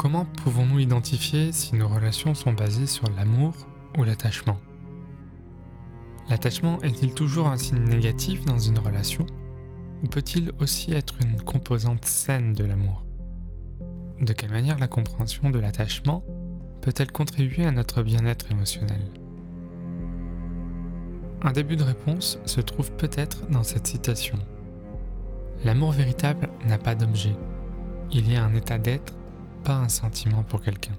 Comment pouvons-nous identifier si nos relations sont basées sur l'amour ou l'attachement? L'attachement est-il toujours un signe négatif dans une relation? Ou peut-il aussi être une composante saine de l'amour? De quelle manière la compréhension de l'attachement peut-elle contribuer à notre bien-être émotionnel? Un début de réponse se trouve peut-être dans cette citation. L'amour véritable n'a pas d'objet. Il y a un état d'être, pas un sentiment pour quelqu'un.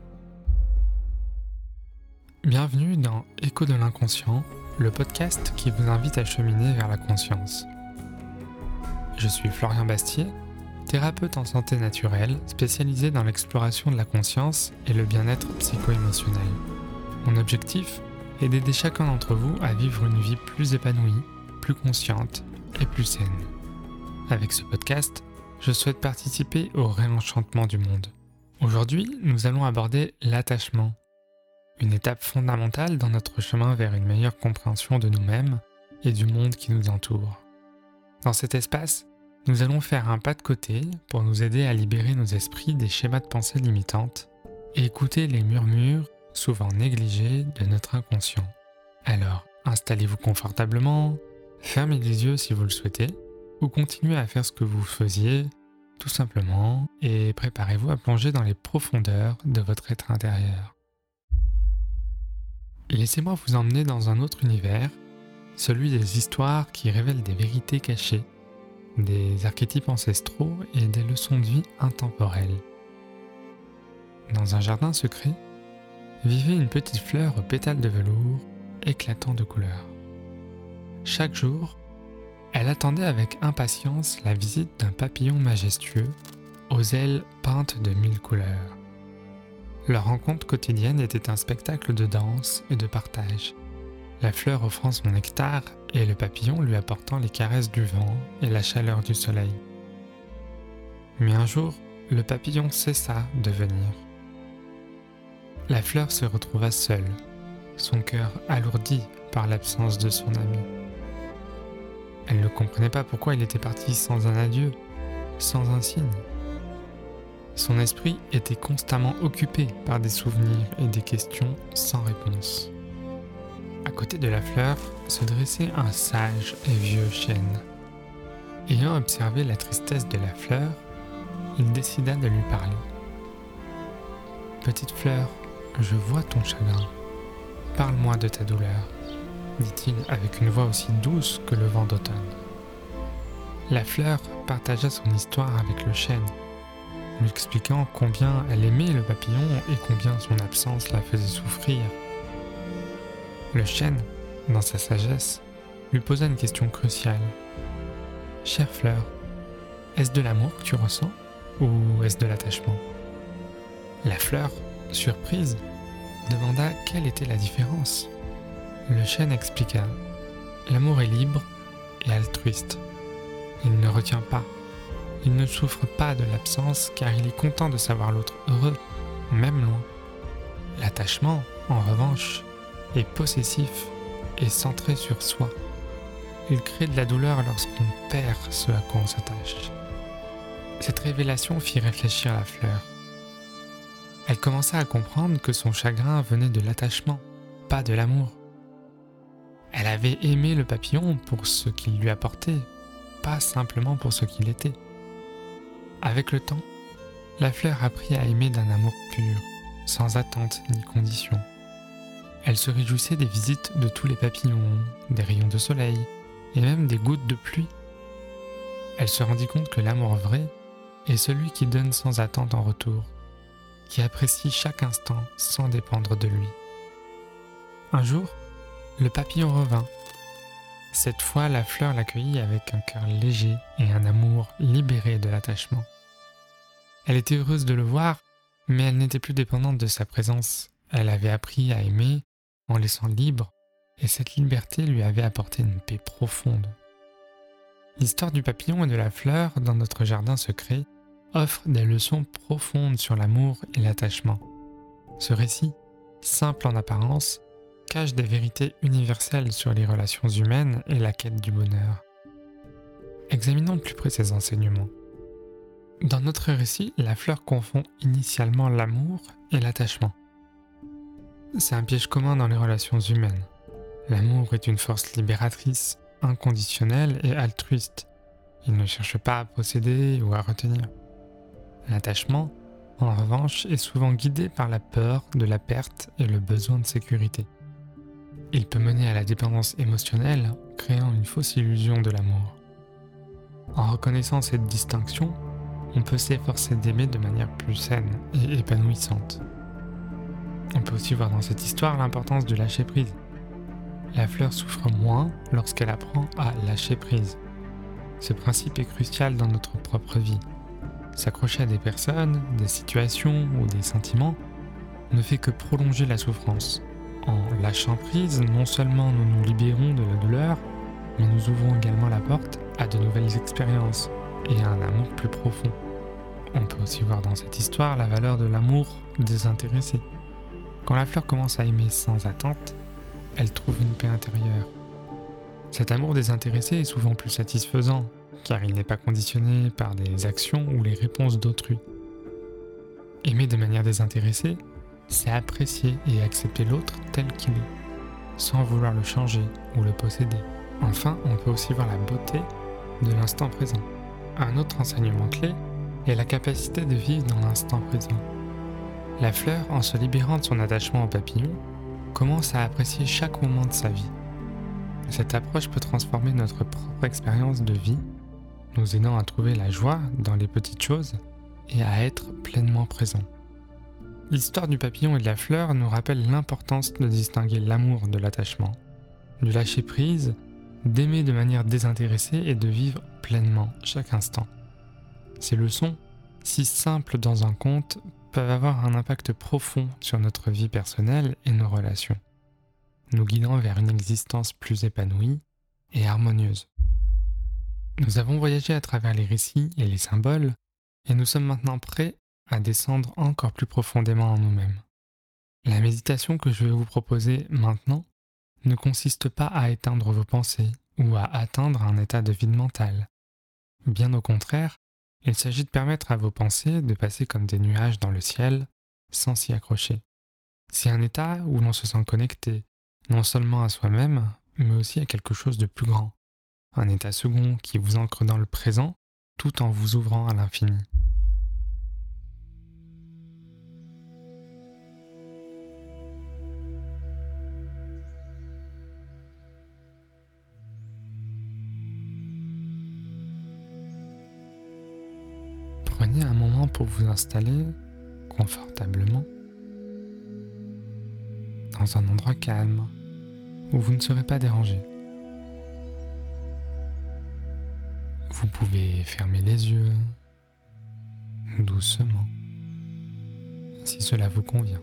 Bienvenue dans Écho de l'inconscient, le podcast qui vous invite à cheminer vers la conscience. Je suis Florian Bastier, thérapeute en santé naturelle spécialisé dans l'exploration de la conscience et le bien-être psycho-émotionnel. Mon objectif est d'aider chacun d'entre vous à vivre une vie plus épanouie, plus consciente et plus saine. Avec ce podcast, je souhaite participer au réenchantement du monde. Aujourd'hui, nous allons aborder l'attachement, une étape fondamentale dans notre chemin vers une meilleure compréhension de nous-mêmes et du monde qui nous entoure. Dans cet espace, nous allons faire un pas de côté pour nous aider à libérer nos esprits des schémas de pensée limitantes et écouter les murmures, souvent négligés, de notre inconscient. Alors, installez-vous confortablement, fermez les yeux si vous le souhaitez, ou continuez à faire ce que vous faisiez, tout simplement, et préparez-vous à plonger dans les profondeurs de votre être intérieur. Laissez-moi vous emmener dans un autre univers, celui des histoires qui révèlent des vérités cachées, des archétypes ancestraux et des leçons de vie intemporelles. Dans un jardin secret, vivait une petite fleur aux pétales de velours éclatant de couleurs. Chaque jour, elle attendait avec impatience la visite d'un papillon majestueux aux ailes peintes de mille couleurs. Leur rencontre quotidienne était un spectacle de danse et de partage. La fleur offrant son nectar et le papillon lui apportant les caresses du vent et la chaleur du soleil. Mais un jour, le papillon cessa de venir. La fleur se retrouva seule, son cœur alourdi par l'absence de son ami. Elle ne comprenait pas pourquoi il était parti sans un adieu, sans un signe. Son esprit était constamment occupé par des souvenirs et des questions sans réponse. À côté de la fleur se dressait un sage et vieux chêne. Ayant observé la tristesse de la fleur, il décida de lui parler. Petite fleur, je vois ton chagrin. Parle-moi de ta douleur dit-il avec une voix aussi douce que le vent d'automne. La fleur partagea son histoire avec le chêne, lui expliquant combien elle aimait le papillon et combien son absence la faisait souffrir. Le chêne, dans sa sagesse, lui posa une question cruciale. Chère fleur, est-ce de l'amour que tu ressens ou est-ce de l'attachement? La fleur, surprise, demanda quelle était la différence. Le chêne expliqua L'amour est libre et altruiste. Il ne retient pas. Il ne souffre pas de l'absence car il est content de savoir l'autre heureux, même loin. L'attachement, en revanche, est possessif et centré sur soi. Il crée de la douleur lorsqu'on perd ce à quoi on s'attache. Cette révélation fit réfléchir la fleur. Elle commença à comprendre que son chagrin venait de l'attachement, pas de l'amour. Elle avait aimé le papillon pour ce qu'il lui apportait, pas simplement pour ce qu'il était. Avec le temps, la fleur apprit à aimer d'un amour pur, sans attente ni condition. Elle se réjouissait des visites de tous les papillons, des rayons de soleil et même des gouttes de pluie. Elle se rendit compte que l'amour vrai est celui qui donne sans attente en retour, qui apprécie chaque instant sans dépendre de lui. Un jour, le papillon revint. Cette fois, la fleur l'accueillit avec un cœur léger et un amour libéré de l'attachement. Elle était heureuse de le voir, mais elle n'était plus dépendante de sa présence. Elle avait appris à aimer en laissant libre, et cette liberté lui avait apporté une paix profonde. L'histoire du papillon et de la fleur dans notre jardin secret offre des leçons profondes sur l'amour et l'attachement. Ce récit, simple en apparence, cache des vérités universelles sur les relations humaines et la quête du bonheur. Examinons de plus près ces enseignements. Dans notre récit, la fleur confond initialement l'amour et l'attachement. C'est un piège commun dans les relations humaines. L'amour est une force libératrice, inconditionnelle et altruiste. Il ne cherche pas à posséder ou à retenir. L'attachement, en revanche, est souvent guidé par la peur de la perte et le besoin de sécurité. Il peut mener à la dépendance émotionnelle, créant une fausse illusion de l'amour. En reconnaissant cette distinction, on peut s'efforcer d'aimer de manière plus saine et épanouissante. On peut aussi voir dans cette histoire l'importance de lâcher prise. La fleur souffre moins lorsqu'elle apprend à lâcher prise. Ce principe est crucial dans notre propre vie. S'accrocher à des personnes, des situations ou des sentiments ne fait que prolonger la souffrance. En lâchant prise, non seulement nous nous libérons de la douleur, mais nous ouvrons également la porte à de nouvelles expériences et à un amour plus profond. On peut aussi voir dans cette histoire la valeur de l'amour désintéressé. Quand la fleur commence à aimer sans attente, elle trouve une paix intérieure. Cet amour désintéressé est souvent plus satisfaisant, car il n'est pas conditionné par des actions ou les réponses d'autrui. Aimer de manière désintéressée, c'est apprécier et accepter l'autre tel qu'il est, sans vouloir le changer ou le posséder. Enfin, on peut aussi voir la beauté de l'instant présent. Un autre enseignement clé est la capacité de vivre dans l'instant présent. La fleur, en se libérant de son attachement au papillon, commence à apprécier chaque moment de sa vie. Cette approche peut transformer notre propre expérience de vie, nous aidant à trouver la joie dans les petites choses et à être pleinement présent. L'histoire du papillon et de la fleur nous rappelle l'importance de distinguer l'amour de l'attachement, de lâcher prise, d'aimer de manière désintéressée et de vivre pleinement chaque instant. Ces leçons, si simples dans un conte, peuvent avoir un impact profond sur notre vie personnelle et nos relations, nous guidant vers une existence plus épanouie et harmonieuse. Nous avons voyagé à travers les récits et les symboles, et nous sommes maintenant prêts à descendre encore plus profondément en nous-mêmes. La méditation que je vais vous proposer maintenant ne consiste pas à éteindre vos pensées ou à atteindre un état de vide mental. Bien au contraire, il s'agit de permettre à vos pensées de passer comme des nuages dans le ciel sans s'y accrocher. C'est un état où l'on se sent connecté, non seulement à soi-même, mais aussi à quelque chose de plus grand. Un état second qui vous ancre dans le présent tout en vous ouvrant à l'infini. Pour vous installer confortablement dans un endroit calme où vous ne serez pas dérangé. Vous pouvez fermer les yeux doucement si cela vous convient.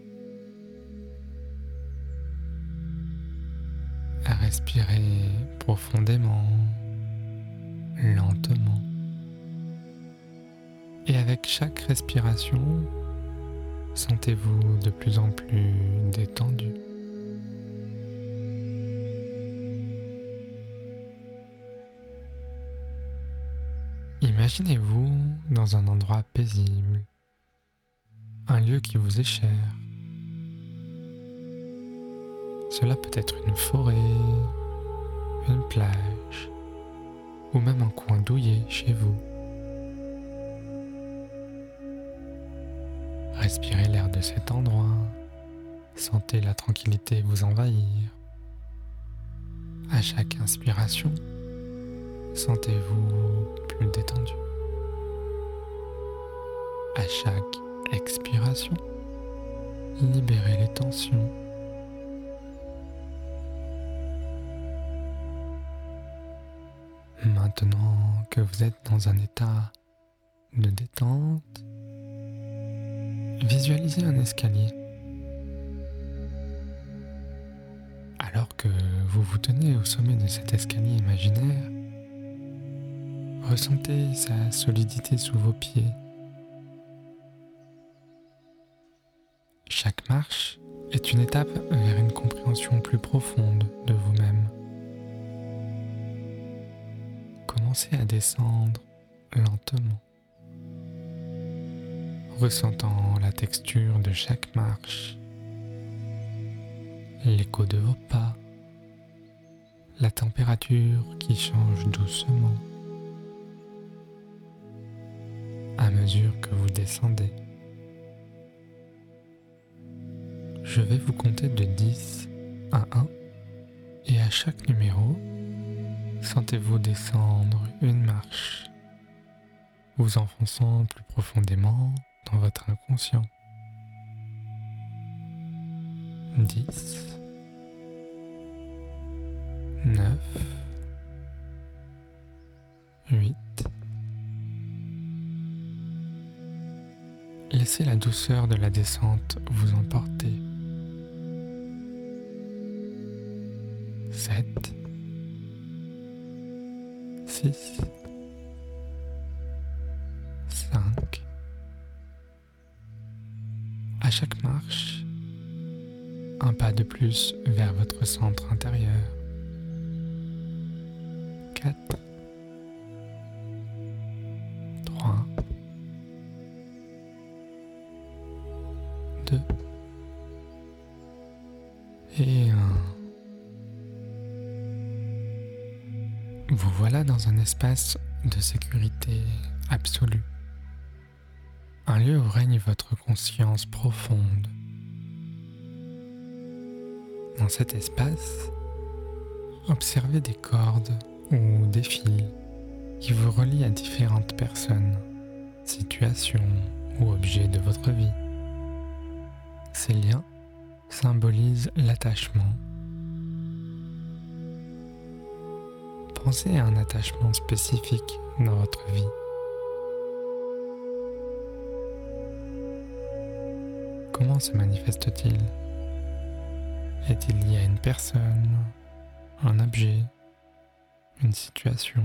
Respirez profondément, lentement. Et avec chaque respiration, sentez-vous de plus en plus détendu. Imaginez-vous dans un endroit paisible, un lieu qui vous est cher. Cela peut être une forêt, une plage ou même un coin douillet chez vous. Respirez l'air de cet endroit. Sentez la tranquillité vous envahir. À chaque inspiration, sentez-vous plus détendu. À chaque expiration, libérez les tensions. Maintenant que vous êtes dans un état de détente, Visualisez un escalier. Alors que vous vous tenez au sommet de cet escalier imaginaire, ressentez sa solidité sous vos pieds. Chaque marche est une étape vers une compréhension plus profonde de vous-même. Commencez à descendre lentement ressentant la texture de chaque marche, l'écho de vos pas, la température qui change doucement à mesure que vous descendez. Je vais vous compter de 10 à 1 et à chaque numéro, sentez-vous descendre une marche, vous enfonçant plus profondément dans votre inconscient. 10 9 8 Laissez la douceur de la descente vous emporter. 7 6 de plus vers votre centre intérieur. 4 3 2 et 1 Vous voilà dans un espace de sécurité absolue. Un lieu où règne votre conscience profonde. Dans cet espace, observez des cordes ou des fils qui vous relient à différentes personnes, situations ou objets de votre vie. Ces liens symbolisent l'attachement. Pensez à un attachement spécifique dans votre vie. Comment se manifeste-t-il? Est-il lié à une personne, un objet, une situation?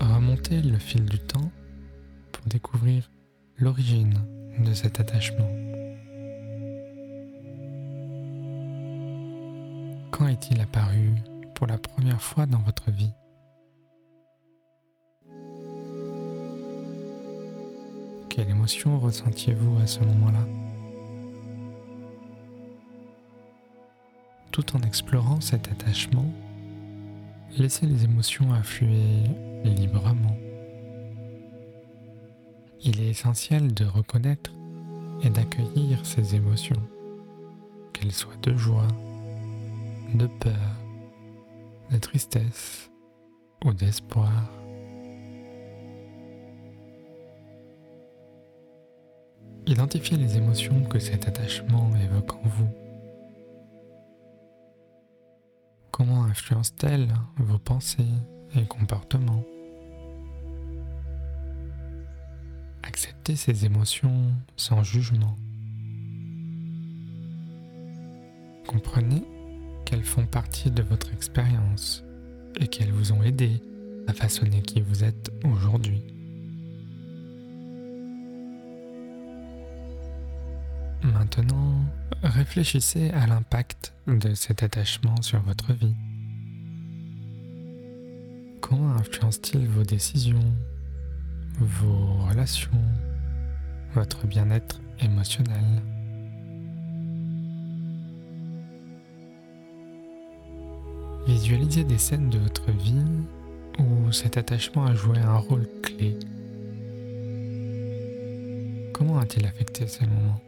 Remontez le fil du temps pour découvrir l'origine de cet attachement. Quand est-il apparu pour la première fois dans votre vie? Quelle émotion ressentiez-vous à ce moment-là Tout en explorant cet attachement, laissez les émotions affluer librement. Il est essentiel de reconnaître et d'accueillir ces émotions, qu'elles soient de joie, de peur, de tristesse ou d'espoir. Identifiez les émotions que cet attachement évoque en vous. Comment influence-t-elle vos pensées et comportements? Acceptez ces émotions sans jugement. Comprenez qu'elles font partie de votre expérience et qu'elles vous ont aidé à façonner qui vous êtes aujourd'hui. Maintenant, réfléchissez à l'impact de cet attachement sur votre vie. Comment influence-t-il vos décisions, vos relations, votre bien-être émotionnel? Visualisez des scènes de votre vie où cet attachement a joué un rôle clé. Comment a-t-il affecté ces moments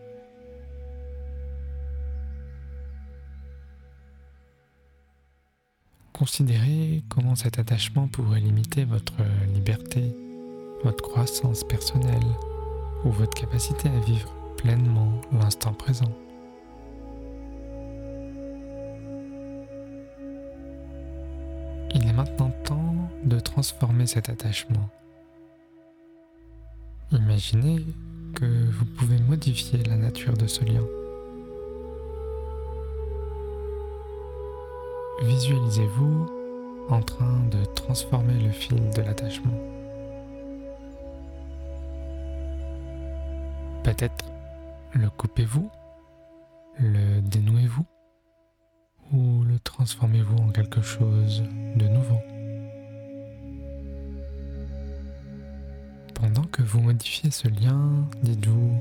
Considérez comment cet attachement pourrait limiter votre liberté, votre croissance personnelle ou votre capacité à vivre pleinement l'instant présent? Il est maintenant temps de transformer cet attachement. Imaginez que vous pouvez modifier la nature de ce lien. Visualisez-vous en train de transformer le fil de l'attachement. Peut-être le coupez-vous, le dénouez-vous ou le transformez-vous en quelque chose de nouveau. Pendant que vous modifiez ce lien, dites-vous,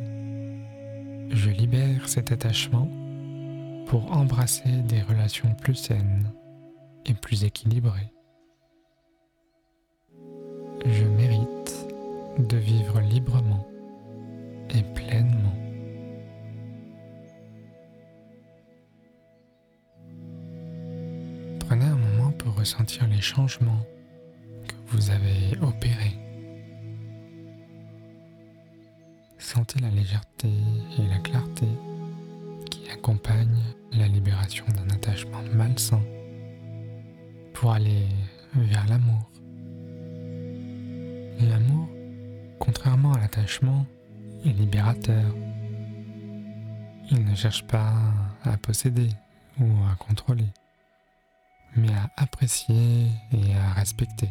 je libère cet attachement pour embrasser des relations plus saines et plus équilibrées. Je mérite de vivre librement et pleinement. Prenez un moment pour ressentir les changements que vous avez opérés. Sentez la légèreté et la clarté qui accompagnent la libération d'un attachement malsain pour aller vers l'amour. L'amour, contrairement à l'attachement, est libérateur. Il ne cherche pas à posséder ou à contrôler, mais à apprécier et à respecter.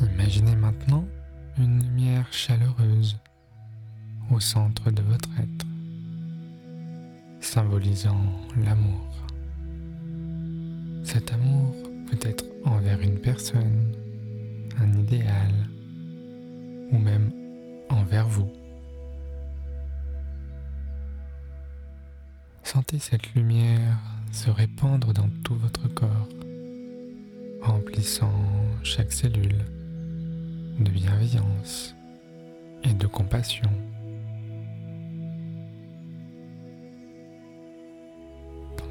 Imaginez maintenant une lumière chaleureuse au centre de votre être, symbolisant l'amour. Cet amour peut être envers une personne, un idéal, ou même envers vous. Sentez cette lumière se répandre dans tout votre corps, remplissant chaque cellule de bienveillance et de compassion.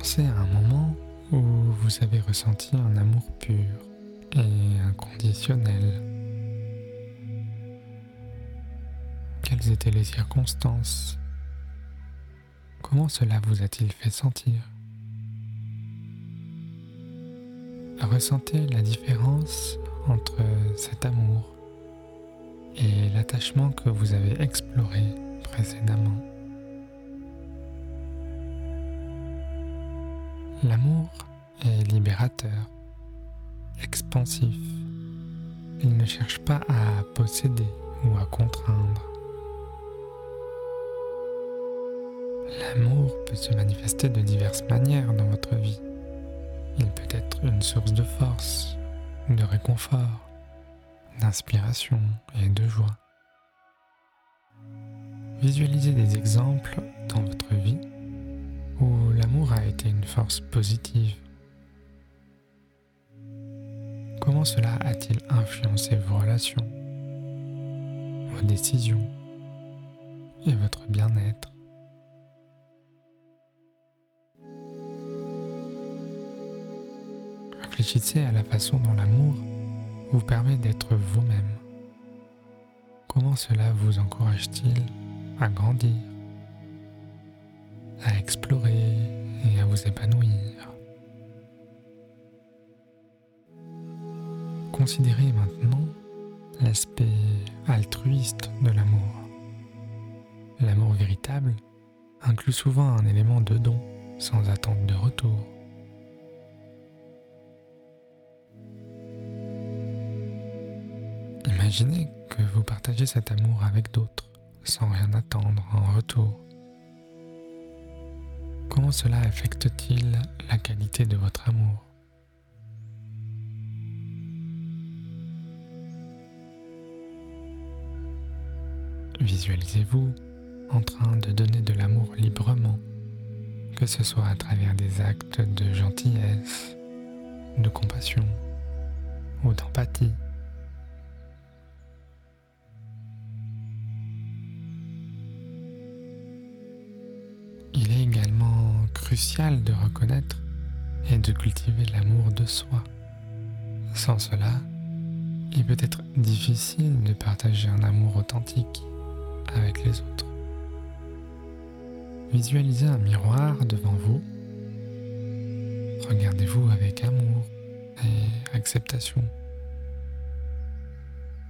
Pensez à un moment où vous avez ressenti un amour pur et inconditionnel. Quelles étaient les circonstances? Comment cela vous a-t-il fait sentir? Ressentez la différence entre cet amour et l'attachement que vous avez exploré précédemment. L'amour est libérateur, expansif. Il ne cherche pas à posséder ou à contraindre. L'amour peut se manifester de diverses manières dans votre vie. Il peut être une source de force, de réconfort, d'inspiration et de joie. Visualisez des exemples dans votre vie une force positive. Comment cela a-t-il influencé vos relations, vos décisions et votre bien-être? Réfléchissez à la façon dont l'amour vous permet d'être vous-même. Comment cela vous encourage-t-il à grandir, à explorer et à vous épanouir Considérez maintenant l'aspect altruiste de l'amour. L'amour véritable inclut souvent un élément de don sans attente de retour. Imaginez que vous partagez cet amour avec d'autres sans rien attendre en retour. Comment cela affecte-t-il la qualité de votre amour? Visualisez-vous en train de donner de l'amour librement, que ce soit à travers des actes de gentillesse, de compassion ou d'empathie. De reconnaître et de cultiver l'amour de soi. Sans cela, il peut être difficile de partager un amour authentique avec les autres. Visualisez un miroir devant vous. Regardez-vous avec amour et acceptation.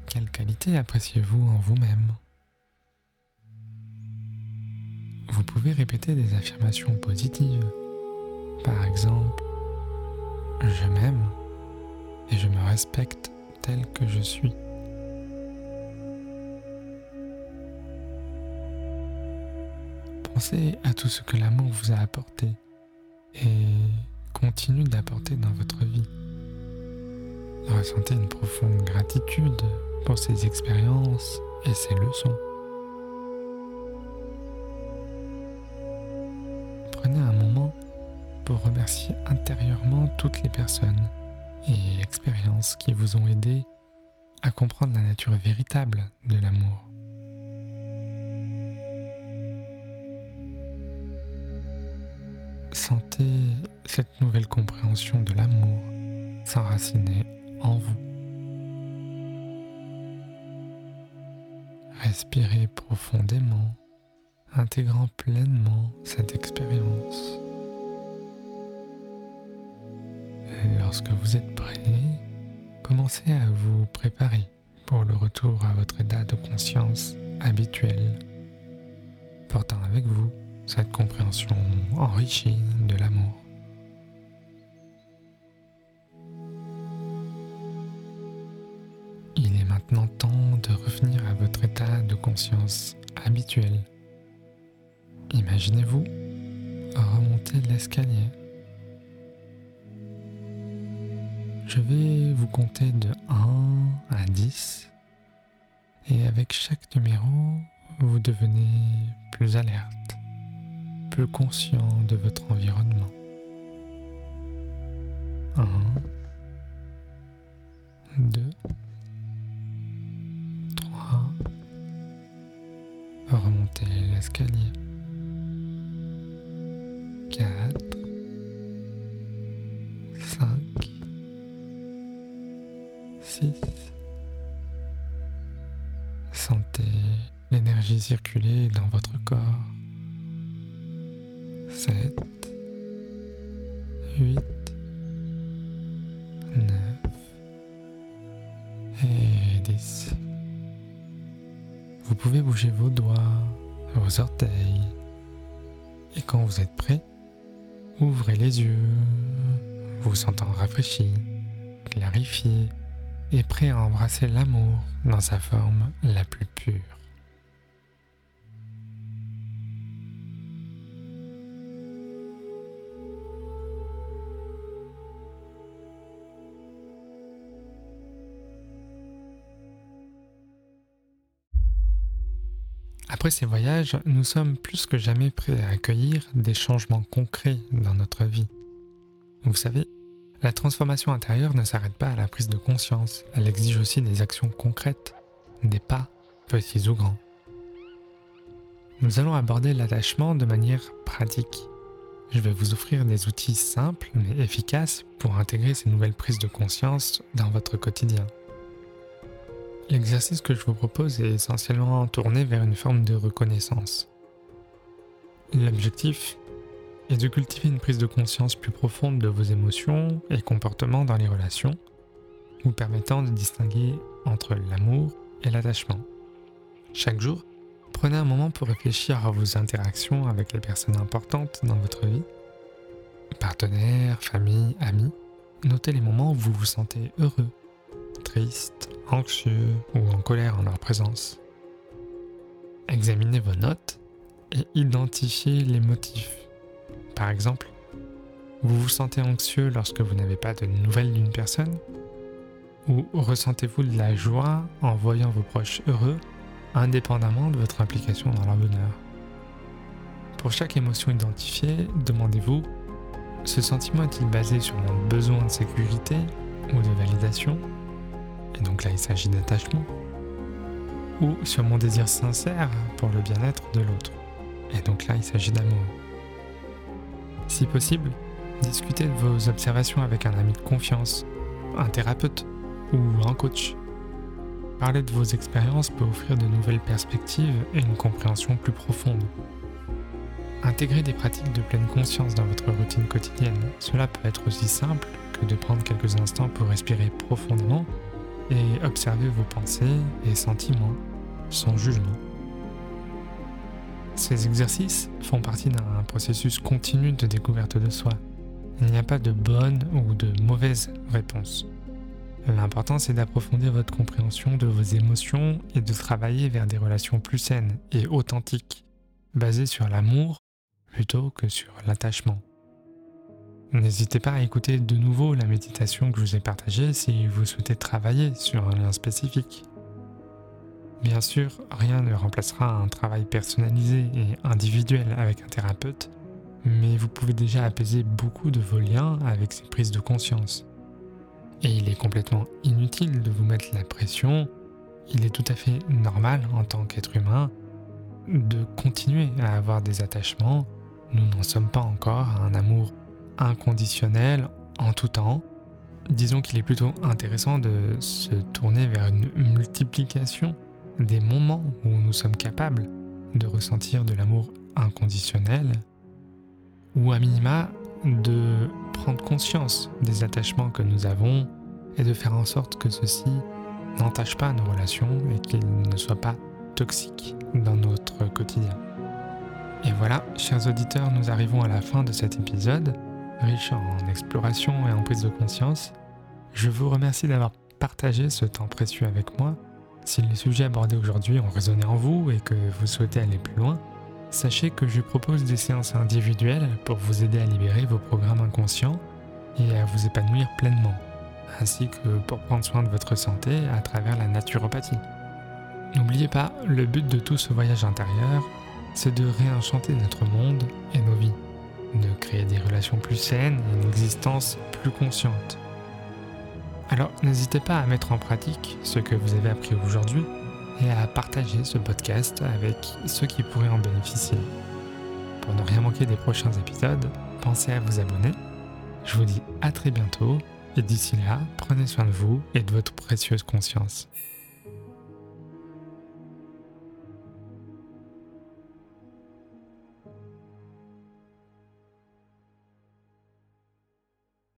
Quelle qualité appréciez-vous en vous-même? Vous pouvez répéter des affirmations positives. Par exemple, je m'aime et je me respecte tel que je suis. Pensez à tout ce que l'amour vous a apporté et continue d'apporter dans votre vie. Ressentez une profonde gratitude pour ces expériences et ces leçons. Intérieurement toutes les personnes et expériences qui vous ont aidé à comprendre la nature véritable de l'amour. Sentez cette nouvelle compréhension de l'amour s'enraciner en vous. Respirez profondément, intégrant pleinement cette expérience. Lorsque vous êtes prêt, commencez à vous préparer pour le retour à votre état de conscience habituel, portant avec vous cette compréhension enrichie de l'amour. Il est maintenant temps de revenir à votre état de conscience habituel. Imaginez-vous remonter l'escalier Je vais vous compter de 1 à 10 et avec chaque numéro, vous devenez plus alerte, plus conscient de votre environnement. 1, 2, 3, remontez l'escalier. 4, 5, 6. Sentez l'énergie circuler dans votre corps. 7, 8, 9 et 10. Vous pouvez bouger vos doigts, vos orteils. Et quand vous êtes prêt, ouvrez les yeux, vous sentant rafraîchi, clarifié et prêt à embrasser l'amour dans sa forme la plus pure. Après ces voyages, nous sommes plus que jamais prêts à accueillir des changements concrets dans notre vie. Vous savez, la transformation intérieure ne s'arrête pas à la prise de conscience, elle exige aussi des actions concrètes, des pas, petits ou grands. Nous allons aborder l'attachement de manière pratique. Je vais vous offrir des outils simples mais efficaces pour intégrer ces nouvelles prises de conscience dans votre quotidien. L'exercice que je vous propose est essentiellement tourné vers une forme de reconnaissance. L'objectif et de cultiver une prise de conscience plus profonde de vos émotions et comportements dans les relations, vous permettant de distinguer entre l'amour et l'attachement. Chaque jour, prenez un moment pour réfléchir à vos interactions avec les personnes importantes dans votre vie, partenaires, famille, amis. Notez les moments où vous vous sentez heureux, triste, anxieux ou en colère en leur présence. Examinez vos notes et identifiez les motifs par exemple, vous vous sentez anxieux lorsque vous n'avez pas de nouvelles d'une personne? Ou ressentez-vous de la joie en voyant vos proches heureux, indépendamment de votre implication dans leur bonheur? Pour chaque émotion identifiée, demandez-vous, ce sentiment est-il basé sur mon besoin de sécurité ou de validation? Et donc là, il s'agit d'attachement. Ou sur mon désir sincère pour le bien-être de l'autre. Et donc là, il s'agit d'amour. Si possible, discutez de vos observations avec un ami de confiance, un thérapeute ou un coach. Parler de vos expériences peut offrir de nouvelles perspectives et une compréhension plus profonde. Intégrer des pratiques de pleine conscience dans votre routine quotidienne, cela peut être aussi simple que de prendre quelques instants pour respirer profondément et observer vos pensées et sentiments sans jugement. Ces exercices font partie d'un processus continu de découverte de soi. Il n'y a pas de bonne ou de mauvaise réponse. L'important c'est d'approfondir votre compréhension de vos émotions et de travailler vers des relations plus saines et authentiques, basées sur l'amour plutôt que sur l'attachement. N'hésitez pas à écouter de nouveau la méditation que je vous ai partagée si vous souhaitez travailler sur un lien spécifique. Bien sûr, rien ne remplacera un travail personnalisé et individuel avec un thérapeute, mais vous pouvez déjà apaiser beaucoup de vos liens avec ces prises de conscience. Et il est complètement inutile de vous mettre la pression, il est tout à fait normal en tant qu'être humain de continuer à avoir des attachements, nous n'en sommes pas encore à un amour inconditionnel en tout temps. Disons qu'il est plutôt intéressant de se tourner vers une multiplication des moments où nous sommes capables de ressentir de l'amour inconditionnel, ou à minima de prendre conscience des attachements que nous avons et de faire en sorte que ceci n'entache pas nos relations et qu'ils ne soient pas toxiques dans notre quotidien. Et voilà, chers auditeurs, nous arrivons à la fin de cet épisode, riche en exploration et en prise de conscience. Je vous remercie d'avoir partagé ce temps précieux avec moi. Si les sujets abordés aujourd'hui ont résonné en vous et que vous souhaitez aller plus loin, sachez que je propose des séances individuelles pour vous aider à libérer vos programmes inconscients et à vous épanouir pleinement, ainsi que pour prendre soin de votre santé à travers la naturopathie. N'oubliez pas, le but de tout ce voyage intérieur, c'est de réenchanter notre monde et nos vies, de créer des relations plus saines et une existence plus consciente. Alors n'hésitez pas à mettre en pratique ce que vous avez appris aujourd'hui et à partager ce podcast avec ceux qui pourraient en bénéficier. Pour ne rien manquer des prochains épisodes, pensez à vous abonner. Je vous dis à très bientôt et d'ici là, prenez soin de vous et de votre précieuse conscience.